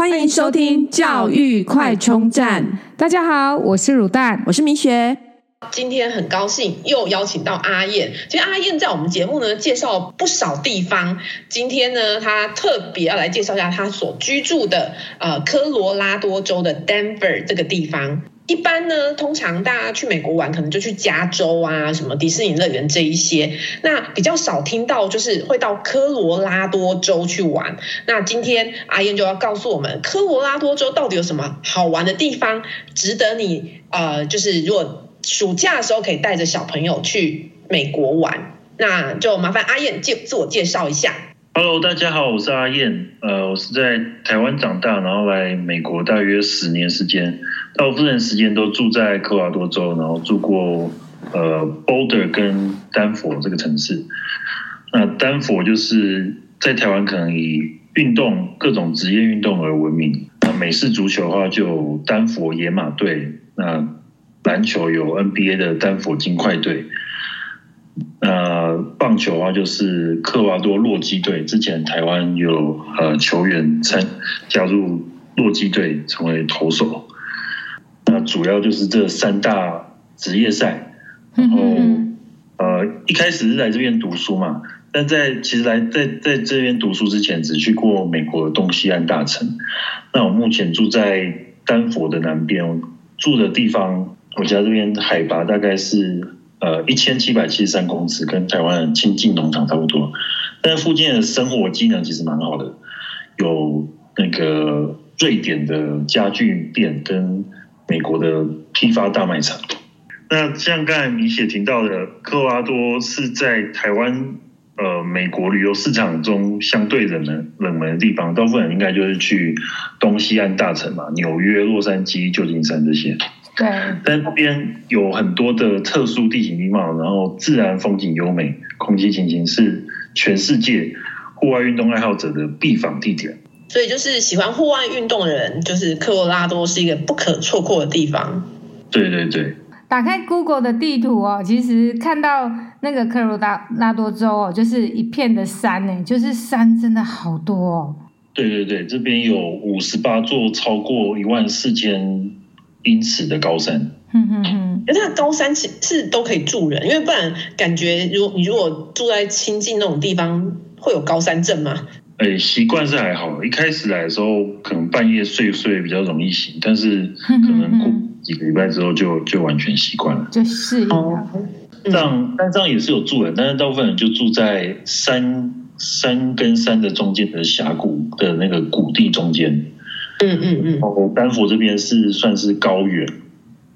欢迎收听教育快充站。大家好，我是乳蛋，我是明雪。今天很高兴又邀请到阿燕。其实阿燕在我们节目呢介绍不少地方。今天呢，她特别要来介绍一下她所居住的呃科罗拉多州的 Denver 这个地方。一般呢，通常大家去美国玩，可能就去加州啊，什么迪士尼乐园这一些。那比较少听到，就是会到科罗拉多州去玩。那今天阿燕就要告诉我们，科罗拉多州到底有什么好玩的地方，值得你呃，就是如果暑假的时候可以带着小朋友去美国玩。那就麻烦阿燕介自我介绍一下。Hello，大家好，我是阿燕。呃，我是在台湾长大，然后来美国大约十年时间。大部分时间都住在科罗多州，然后住过呃 Boulder 跟丹佛这个城市。那丹佛就是在台湾可能以运动各种职业运动而闻名。那美式足球的话，就丹佛野马队；那篮球有 NBA 的丹佛金块队。那棒球的话，就是科瓦多洛基队。之前台湾有呃球员参加入洛基队，成为投手。那主要就是这三大职业赛，然后呃一开始是来这边读书嘛，但在其实来在在这边读书之前，只去过美国的东西岸大城。那我目前住在丹佛的南边，住的地方，我家这边海拔大概是呃一千七百七十三公尺，跟台湾的清境农场差不多。但附近的生活机能其实蛮好的，有那个瑞典的家具店跟。美国的批发大卖场。那像刚才米雪提到的，科罗拉多是在台湾呃美国旅游市场中相对冷门冷门的地方，大部分人应该就是去东西岸大城嘛，纽约、洛杉矶、旧金山这些。对。但那边有很多的特殊地形地貌，然后自然风景优美，空气清新，是全世界户外运动爱好者的必访地点。所以就是喜欢户外运动的人，就是科罗拉多是一个不可错过的地方。对对对，打开 Google 的地图哦，其实看到那个科罗拉拉多州哦，就是一片的山呢，就是山真的好多哦。对对对，这边有五十八座超过一万四千英尺的高山。嗯嗯嗯，那它高山其是都可以住人，因为不然感觉如果你如果住在亲近那种地方，会有高山症吗？哎，习惯是还好。一开始来的时候，可能半夜睡睡比较容易醒，但是可能过几个礼拜之后就就完全习惯了，就适应了。这样，但这样也是有住人，但是大部分人就住在山山跟山的中间的峡谷的那个谷地中间。嗯嗯嗯。然后丹佛这边是算是高原，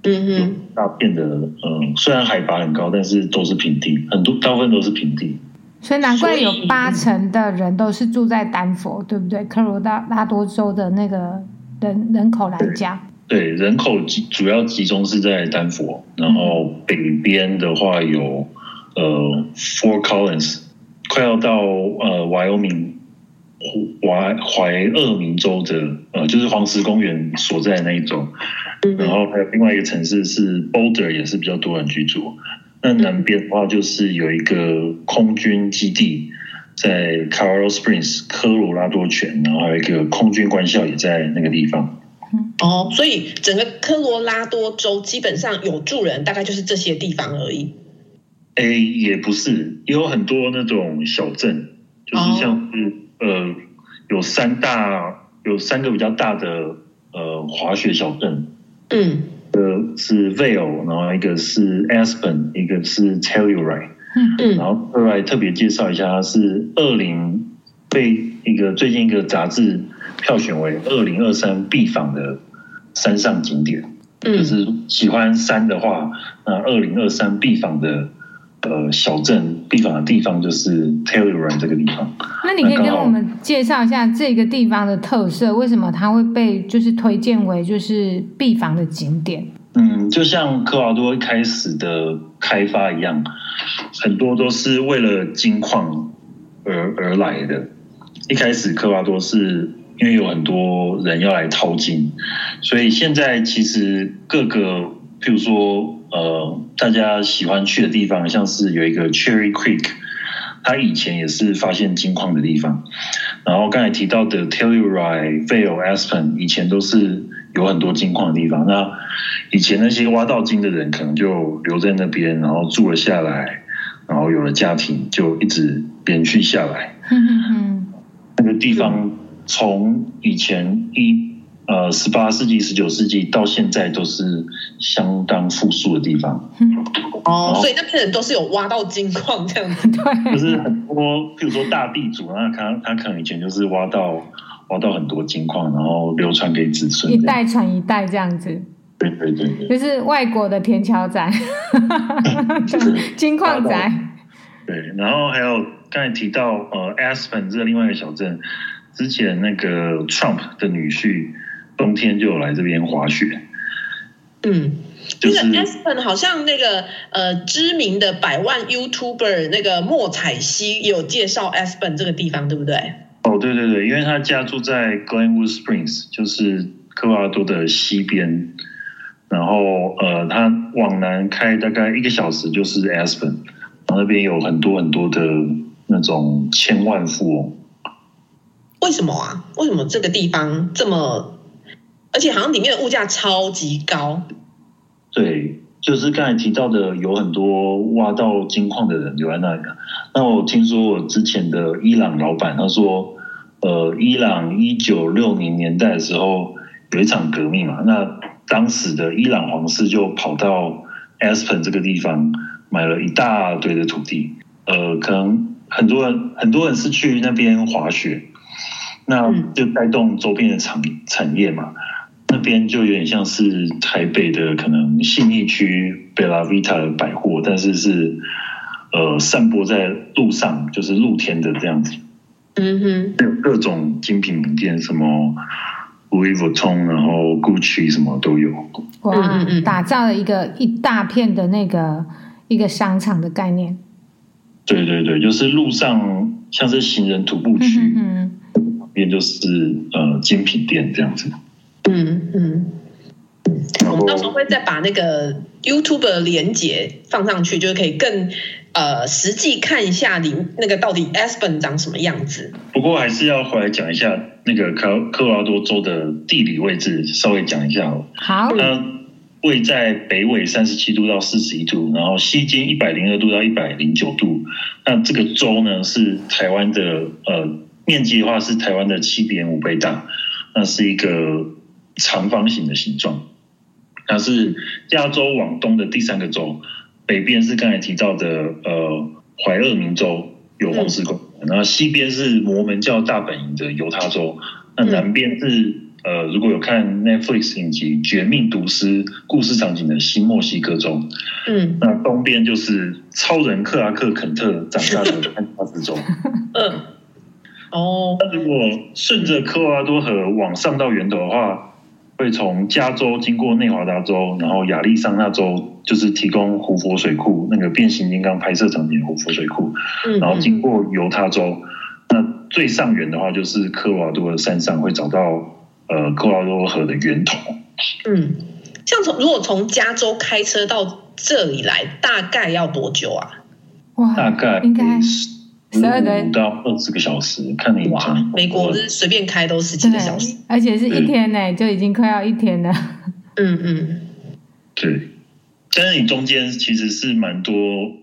嗯嗯，大片的，嗯，虽然海拔很高，但是都是平地，很多大部分都是平地。所以难怪有八成的人都是住在丹佛，对不对？科罗拉多州的那个人人口来讲，对，对人口集主要集中是在丹佛，然后北边的话有呃 Fort Collins，快要到呃 Wyoming 怀怀俄明州的呃就是黄石公园所在的那一州，然后还有另外一个城市是 Boulder，也是比较多人居住。那南边的话，就是有一个空军基地，在 Colorado Springs 科罗拉多泉，然后还有一个空军官校也在那个地方。哦，所以整个科罗拉多州基本上有住人，大概就是这些地方而已。哎，也不是，也有很多那种小镇，就是像是、哦、呃，有三大，有三个比较大的呃滑雪小镇。嗯。呃，是 Vail，然后一个是 Aspen，一个是 Telluride。嗯嗯。然后 Telluride 特别介绍一下，它是二零被一个最近一个杂志票选为二零二三必访的山上景点。嗯。就是喜欢山的话，那二零二三必访的呃小镇必访的地方就是 Telluride 这个地方。那你可以跟我们介绍一下这个地方的特色，为什么它会被就是推荐为就是必访的景点？嗯，就像科罗拉多一开始的开发一样，很多都是为了金矿而而来的。一开始科罗拉多是因为有很多人要来淘金，所以现在其实各个譬如说呃大家喜欢去的地方，像是有一个 Cherry Creek。它以前也是发现金矿的地方，然后刚才提到的 Telluride、Vail、Aspen，以前都是有很多金矿的地方。那以前那些挖到金的人，可能就留在那边，然后住了下来，然后有了家庭，就一直延续下来。那个地方从以前一。呃，十八世纪、十九世纪到现在都是相当富庶的地方。哦，所以那边人都是有挖到金矿这样子。对，就是很多，譬如说大地主，那他他可能以前就是挖到挖到很多金矿，然后流传给子孙，一代传一代这样子。对对对，对，就是外国的田桥仔，金矿仔。对，然后还有刚才提到呃，Aspen 这个另外一个小镇，之前那个 Trump 的女婿。冬天就有来这边滑雪，嗯，那个 Aspen 好像那个呃知名的百万 YouTuber 那个莫彩希有介绍 Aspen 这个地方，对不对？哦，对对对，因为他家住在 Glenwood Springs，就是科罗拉多的西边，然后呃，他往南开大概一个小时就是 Aspen，然后那边有很多很多的那种千万富翁。为什么啊？为什么这个地方这么？而且好像里面的物价超级高，对，就是刚才提到的，有很多挖到金矿的人留在那里。那我听说我之前的伊朗老板他说，呃，伊朗一九六零年代的时候有一场革命嘛，那当时的伊朗皇室就跑到 Aspen 这个地方买了一大堆的土地，呃，可能很多人很多人是去那边滑雪，那就带动周边的产产业嘛。那边就有点像是台北的可能信义区贝拉维塔的百货，但是是呃散播在路上，就是露天的这样子。嗯哼，有各种精品名店，什么 Louis Vuitton，然后 Gucci 什么都有。哇，打造了一个一大片的那个一个商场的概念。对对对，就是路上像是行人徒步区，嗯，旁边就是呃精品店这样子。嗯嗯嗯，我们到时候会再把那个 YouTube 的连接放上去，就是可以更呃实际看一下你那个到底 Aspen 长什么样子。不过还是要回来讲一下那个科科罗拉多州的地理位置，稍微讲一下哦。好，它位在北纬三十七度到四十一度，然后西经一百零二度到一百零九度。那这个州呢是台湾的呃面积的话是台湾的七点五倍大，那是一个。长方形的形状，它是加州往东的第三个州，北边是刚才提到的呃怀俄明州有黄石公园，然后西边是摩门教大本营的犹他州，那南边是呃如果有看 Netflix 影集《绝命毒师》故事场景的新墨西哥州，嗯，那东边就是超人克拉克肯特长大的堪萨斯州，嗯，哦，那如果顺着科罗拉多河往上到源头的话。会从加州经过内华达州，然后亚利桑那州，就是提供胡佛水库那个变形金刚拍摄场景的胡佛水库，然后经过犹他州，那最上缘的话就是科罗拉多的山上会找到呃科罗拉多河的源头。嗯，像从如果从加州开车到这里来，大概要多久啊？哇，大概应该。十二到二十个小时，看你哇，美国是随便开都十几个小时，而且是一天呢，就已经快要一天了。嗯嗯，对，但是你中间其实是蛮多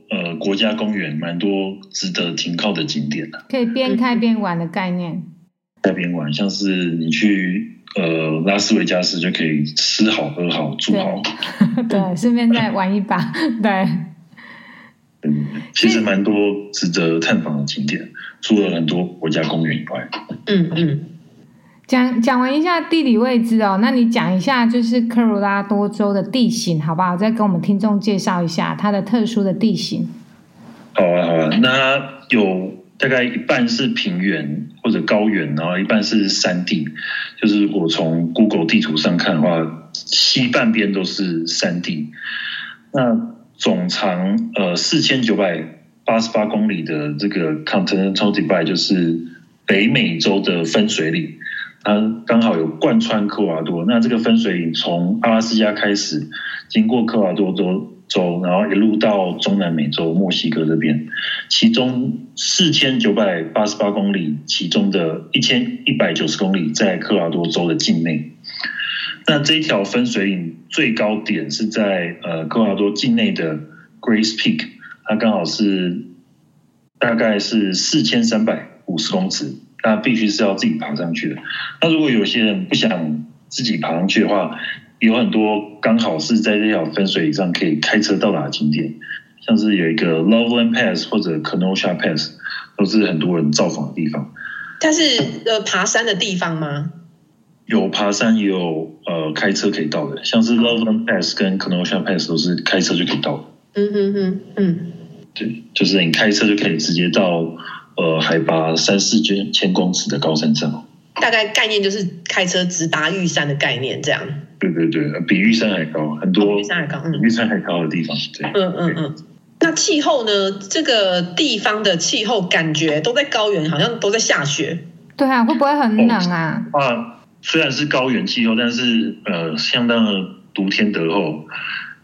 呃国家公园，蛮多值得停靠的景点的，可以边开边玩的概念。开边玩，像是你去呃拉斯维加斯就可以吃好喝好住好，对，顺便再玩一把，对。嗯，其实蛮多值得探访的景点，除了很多国家公园以外。嗯嗯，讲讲完一下地理位置哦，那你讲一下就是科罗拉多州的地形好不好？再跟我们听众介绍一下它的特殊的地形。好啊好啊，那有大概一半是平原或者高原，然后一半是山地。就是我从 Google 地图上看的话，西半边都是山地。那总长呃四千九百八十八公里的这个 Continental Divide 就是北美洲的分水岭，它刚好有贯穿科瓦多。那这个分水岭从阿拉斯加开始，经过科瓦多州州，然后一路到中南美洲墨西哥这边，其中四千九百八十八公里，其中的一千一百九十公里在科瓦多州的境内。那这一条分水岭最高点是在呃科罗拉多境内的 Grace Peak，它刚好是大概是四千三百五十公尺，那必须是要自己爬上去的。那如果有些人不想自己爬上去的话，有很多刚好是在这条分水岭上可以开车到达的景点，像是有一个 Loveland Pass 或者 Kenosha Pass，都是很多人造访的地方。它是呃爬山的地方吗？有爬山，也有呃开车可以到的，像是 Loveland Pass 跟 Kenosha Pass 都是开车就可以到的。嗯哼哼，嗯，对，就是你开车就可以直接到呃海拔三四千千公尺的高山上。大概概念就是开车直达玉山的概念，这样。对对对，比玉山还高很多，玉山还高，嗯，玉山还高的地方，对，嗯嗯嗯。那气候呢？这个地方的气候感觉都在高原，好像都在下雪。对啊，会不会很冷啊？哦、啊，虽然是高原气候，但是呃，相当的独天独厚，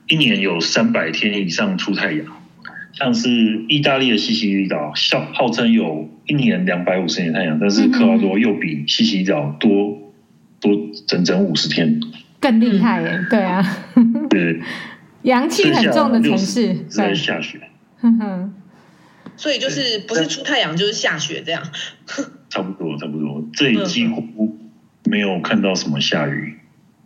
一年有三百天以上出太阳。像是意大利的西西里岛，号号称有一年两百五十天太阳，但是科罗拉多又比西西里岛多多整整五十天。更厉害耶！对啊，对，阳气很重的城市在下雪，所以就是不是出太阳就是下雪这样。差不多，差不多，这里几乎没有看到什么下雨。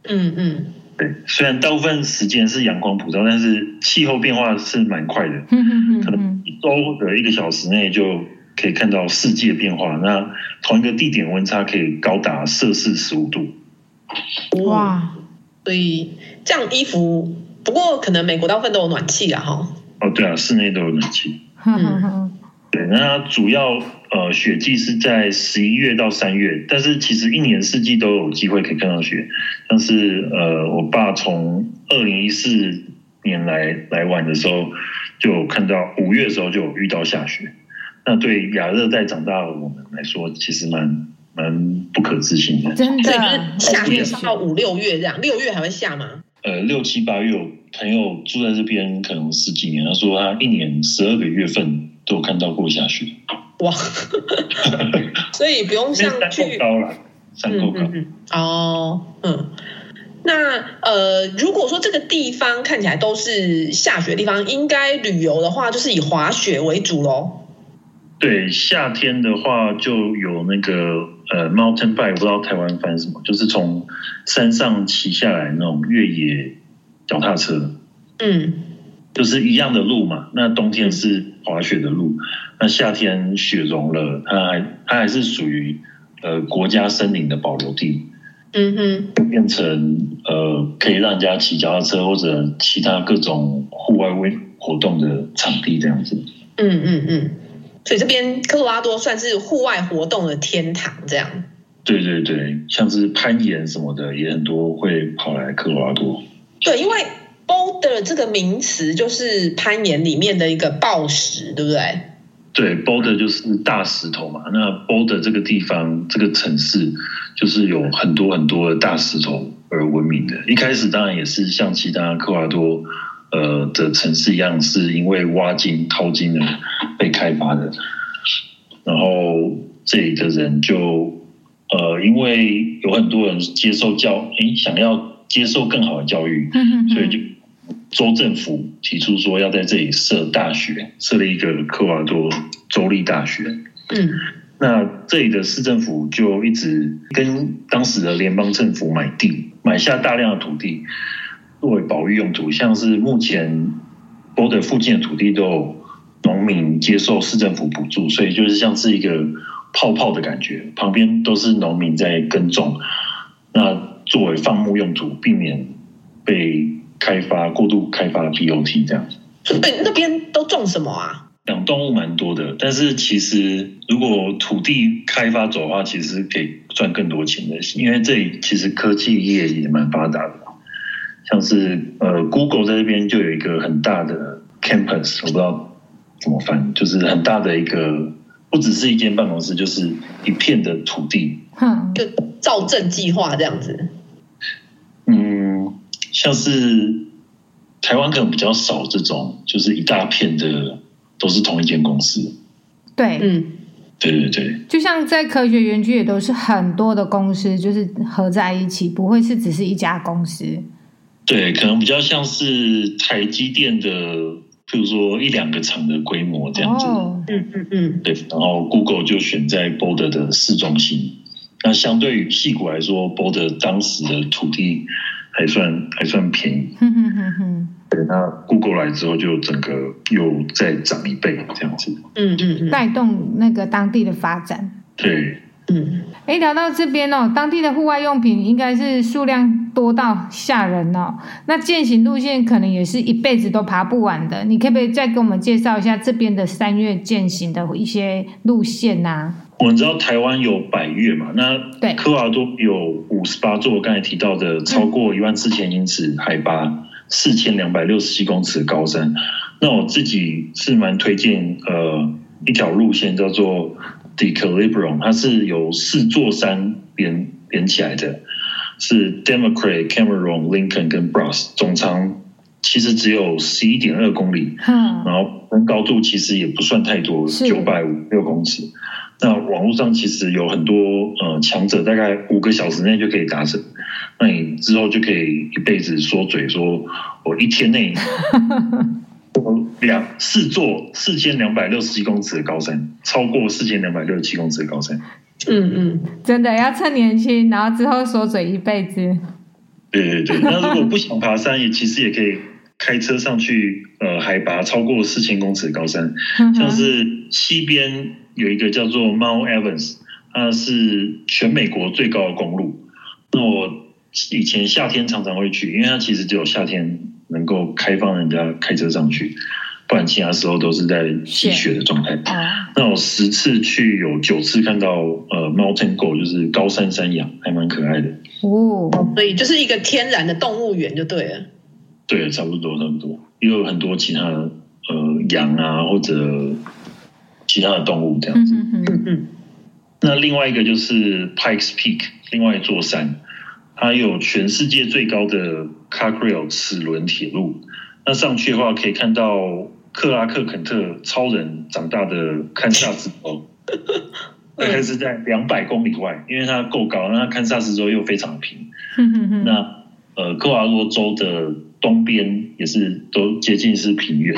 嗯嗯，对，虽然大部分时间是阳光普照，但是气候变化是蛮快的。嗯嗯可能一周的一个小时内就可以看到世界变化。那同一个地点温差可以高达摄氏十五度。哇！所以这样衣服，不过可能美国大部分都有暖气啊，哈。哦，对啊，室内都有暖气。嗯，对，那它主要呃雪季是在十一月到三月，但是其实一年四季都有机会可以看到雪。但是呃，我爸从二零一四年来来玩的时候，就看到五月的时候就有遇到下雪。那对亚热带长大的我们来说，其实蛮。蛮不可置信的，真的。夏天上到五六月这样，六月还会下吗？呃，六七八月，朋友住在这边可能十几年，他说他一年十二个月份都有看到过下雪。哇，所以不用像去高了，山够高。嗯，嗯，嗯哦，嗯，那呃，如果说这个地方看起来都是下雪的地方，应该旅游的话就是以滑雪为主喽。对，夏天的话就有那个呃，mountain bike，不知道台湾翻什么，就是从山上骑下来那种越野脚踏车。嗯，就是一样的路嘛。那冬天是滑雪的路，那夏天雪融了，它还它还是属于呃国家森林的保留地。嗯哼，变成呃可以让人家骑脚踏车或者其他各种户外微活动的场地这样子。嗯嗯嗯。所以这边科罗拉多算是户外活动的天堂，这样。对对对，像是攀岩什么的也很多会跑来科罗拉多。对，因为 boulder 这个名词就是攀岩里面的一个抱石，对不对？对，boulder 就是大石头嘛。那 boulder 这个地方，这个城市就是有很多很多的大石头而闻名的。一开始当然也是像其他科华多。呃的城市一样，是因为挖金淘金的被开发的，然后这里的人就呃，因为有很多人接受教，诶，想要接受更好的教育，所以就州政府提出说要在这里设大学，设立一个科瓦多州立大学。嗯，那这里的市政府就一直跟当时的联邦政府买地，买下大量的土地。作为保育用途，像是目前 Boulder 附近的土地都有农民接受市政府补助，所以就是像是一个泡泡的感觉，旁边都是农民在耕种。那作为放牧用途，避免被开发过度开发的 BOT 这样。对，那边都种什么啊？养动物蛮多的，但是其实如果土地开发走的话，其实可以赚更多钱的，因为这里其实科技业也蛮发达的。像是呃，Google 在这边就有一个很大的 campus，我不知道怎么翻，就是很大的一个，不只是一间办公室，就是一片的土地，嗯，就造镇计划这样子。嗯，像是台湾可能比较少这种，就是一大片的都是同一间公司。对，嗯，对对对，就像在科学园区也都是很多的公司，就是合在一起，不会是只是一家公司。对，可能比较像是台积电的，譬如说一两个厂的规模这样子。哦，嗯嗯嗯，对，然后 Google 就选在 Boulder 的市中心。那相对于矽谷来说，Boulder 当时的土地还算还算便宜。哼哼哼哼。对，那 Google 来之后，就整个又再涨一倍这样子。嗯嗯嗯，带动那个当地的发展。对，嗯，哎，聊到这边哦，当地的户外用品应该是数量多到吓人哦。那践行路线可能也是一辈子都爬不完的。你可不可以再给我们介绍一下这边的三月践行的一些路线啊？我们知道台湾有百岳嘛，那对，科罗拉多有五十八座，刚才提到的超过一万四千英尺海拔。四千两百六十七公尺的高山，那我自己是蛮推荐呃一条路线叫做 The Equilibrium，它是由四座山连连起来的，是 Democrat、Cameron、Lincoln 跟 Bras，总长其实只有十一点二公里，嗯，然后高度其实也不算太多，九百五六公尺。那网络上其实有很多呃强者，大概五个小时内就可以达成。那你之后就可以一辈子说嘴说，我一天内我 两四座四千两百六十七公尺的高山，超过四千两百六十七公尺的高山。嗯嗯，真的要趁年轻，然后之后缩嘴一辈子。对对对，那如果不想爬山，也其实也可以开车上去，呃，海拔超过四千公尺的高山，像是西边。有一个叫做 Mount Evans，它是全美国最高的公路。那我以前夏天常常会去，因为它其实只有夏天能够开放人家开车上去，不然其他时候都是在积雪的状态。那我十次去有九次看到呃 Mountain Goat，就是高山山羊，还蛮可爱的。哦，所以就是一个天然的动物园就对了。对，差不多差不多，也有很多其他的呃羊啊或者。其他的动物这样子，嗯嗯嗯。那另外一个就是 Pikes Peak，另外一座山，它有全世界最高的 Cargrill 齿轮铁路。那上去的话，可以看到克拉克肯特超人长大的堪萨斯州，大概是在两百公里外，因为它够高。那堪萨斯州又非常平。那呃，科罗拉多州的东边也是都接近是平原。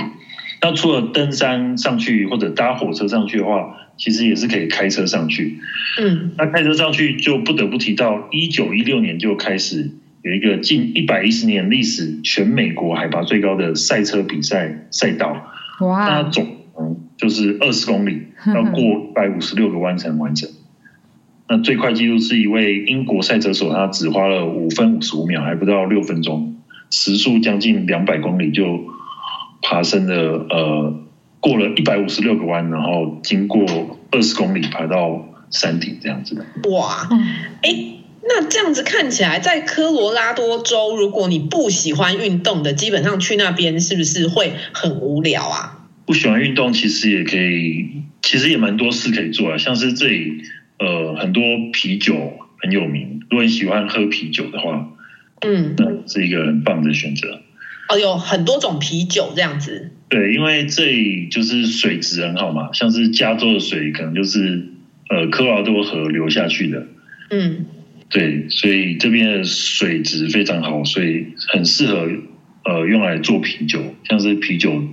那除了登山上去或者搭火车上去的话，其实也是可以开车上去。嗯，那开车上去就不得不提到，一九一六年就开始有一个近一百一十年历史、全美国海拔最高的赛车比赛赛道。哇！那总嗯就是二十公里，要过一百五十六个弯才能完成。那最快纪录是一位英国赛车手，他只花了五分五十五秒，还不到六分钟，时速将近两百公里就。爬升的呃，过了一百五十六个弯，然后经过二十公里爬到山顶这样子的。哇，哎，那这样子看起来，在科罗拉多州，如果你不喜欢运动的，基本上去那边是不是会很无聊啊？不喜欢运动，其实也可以，其实也蛮多事可以做啊。像是这里呃，很多啤酒很有名，如果你喜欢喝啤酒的话，嗯，那是一个很棒的选择。哦，有很多种啤酒这样子。对，因为这里就是水质很好嘛，像是加州的水可能就是呃科罗拉多河流下去的。嗯，对，所以这边的水质非常好，所以很适合呃用来做啤酒。像是啤酒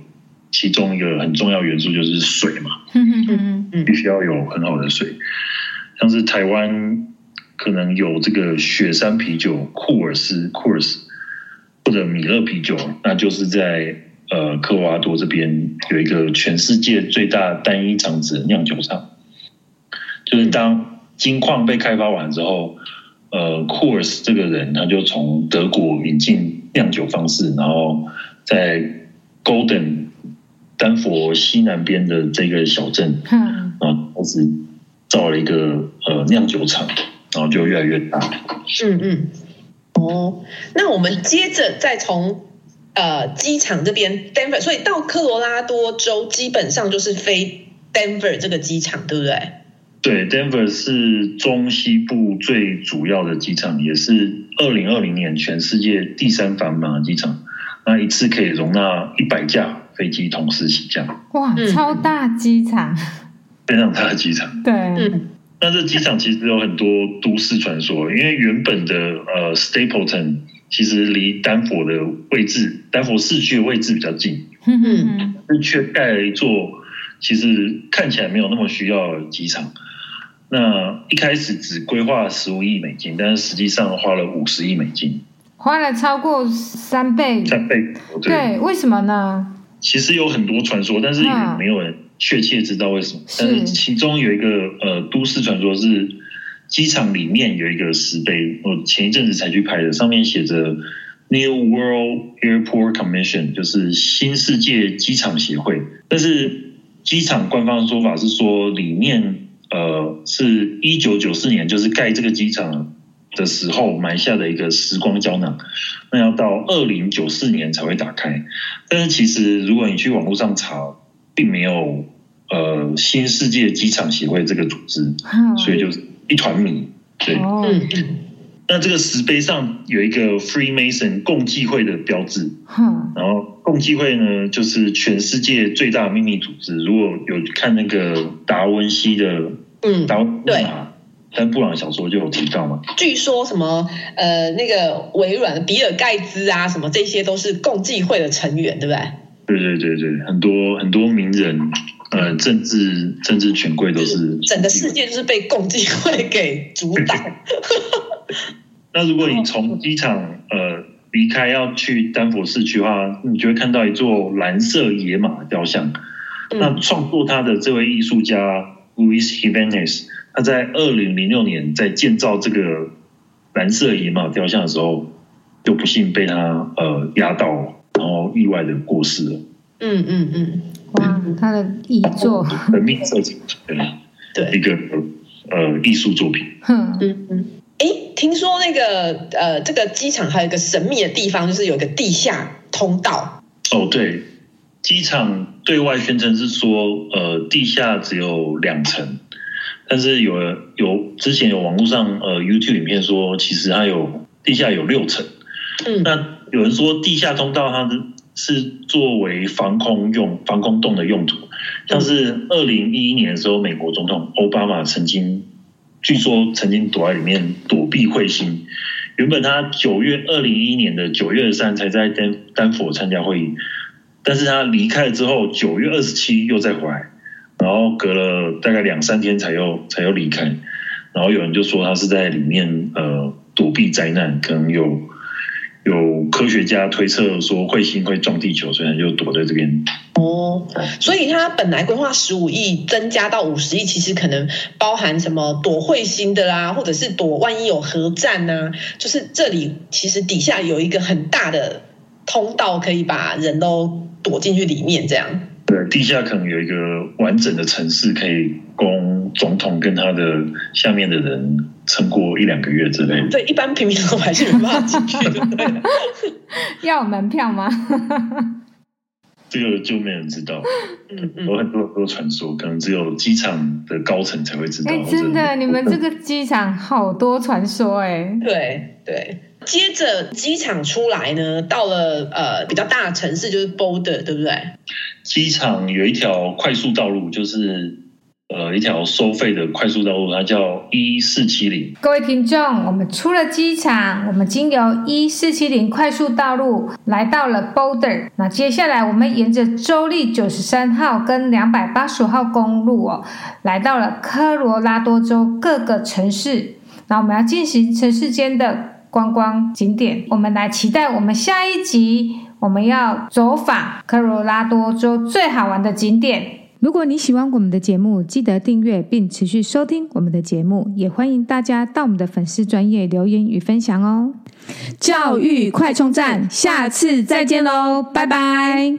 其中一个很重要元素就是水嘛，嗯嗯嗯嗯，必须要有很好的水。像是台湾可能有这个雪山啤酒库尔斯库尔斯。或者米勒啤酒，那就是在呃科罗拉多这边有一个全世界最大单一厂子的酿酒厂。就是当金矿被开发完之后，呃库尔斯这个人他就从德国引进酿酒方式，然后在 Golden 丹佛西南边的这个小镇，嗯，然后开始造了一个呃酿酒厂，然后就越来越大。嗯嗯。哦，那我们接着再从呃机场这边 Denver，所以到科罗拉多州基本上就是飞 Denver 这个机场，对不对？对，Denver 是中西部最主要的机场，也是二零二零年全世界第三繁忙的机场。那一次可以容纳一百架飞机同时起降。哇，超大机场，非常大的机场。对。嗯那这机场其实有很多都市传说，因为原本的呃 Stapleton 其实离丹佛的位置，丹佛市区的位置比较近，嗯，但却盖了一座其实看起来没有那么需要的机场。那一开始只规划十五亿美金，但是实际上花了五十亿美金，花了超过三倍。三倍，对，对，为什么呢？其实有很多传说，但是也没有人。确切知道为什么，但是其中有一个呃都市传说是机场里面有一个石碑，我前一阵子才去拍的，上面写着 New World Airport Commission，就是新世界机场协会。但是机场官方的说法是说，里面呃是一九九四年就是盖这个机场的时候埋下的一个时光胶囊，那要到二零九四年才会打开。但是其实如果你去网络上查，并没有呃新世界机场协会这个组织，所以就是一团迷。对，嗯，那这个石碑上有一个 Freemason 共济会的标志，嗯然后共济会呢就是全世界最大的秘密组织。如果有看那个达文西的，嗯，达文对，但布朗小说就有提到嘛。据说什么呃那个微软的比尔盖茨啊，什么这些都是共济会的成员，对不对？对对对对，很多很多名人，呃，政治政治权贵都是。整个世界就是被共济会给主导。那如果你从机场呃离开要去丹佛市区的话，你就会看到一座蓝色野马雕像。嗯、那创作它的这位艺术家 Luis Jimenez，他在二零零六年在建造这个蓝色野马雕像的时候，就不幸被他呃压到。然后意外的过世了。嗯嗯嗯，哇，他的遗作，生命设计，对，一个呃艺术作品。嗯嗯嗯，哎，听说那个呃，这个机场还有一个神秘的地方，就是有一个地下通道。哦，对，机场对外宣称是说，呃，地下只有两层，但是有有之前有网络上呃 YouTube 影片说，其实它有地下有六层。嗯，那。有人说地下通道它是作为防空用、防空洞的用途，像是二零一一年的时候，美国总统奥巴马曾经据说曾经躲在里面躲避彗星。原本他九月二零一一年的九月二十三才在丹丹佛参加会议，但是他离开了之后，九月二十七又再回来，然后隔了大概两三天才又才又离开。然后有人就说他是在里面呃躲避灾难，可能有。有科学家推测说彗星会撞地球，所以就躲在这边。哦，所以他本来规划十五亿，增加到五十亿，其实可能包含什么躲彗星的啦，或者是躲万一有核战呐，就是这里其实底下有一个很大的通道，可以把人都躲进去里面，这样。对，地下可能有一个完整的城市，可以供总统跟他的下面的人撑过一两个月之类的。对，一般平民老百姓没办法进去的。要有门票吗？这个就没人知道。嗯，有很多很多传说，可能只有机场的高层才会知道。哎，真的，你们这个机场好多传说哎。对对。接着机场出来呢，到了呃比较大的城市，就是 Boulder，对不对？机场有一条快速道路，就是呃一条收费的快速道路，它叫一四七零。各位听众，我们出了机场，我们经由一四七零快速道路来到了 Boulder。那接下来我们沿着州立九十三号跟两百八十五号公路哦，来到了科罗拉多州各个城市。那我们要进行城市间的。观光景点，我们来期待我们下一集，我们要走访科罗拉多州最好玩的景点。如果你喜欢我们的节目，记得订阅并持续收听我们的节目，也欢迎大家到我们的粉丝专业留言与分享哦。教育快充站，下次再见喽，拜拜。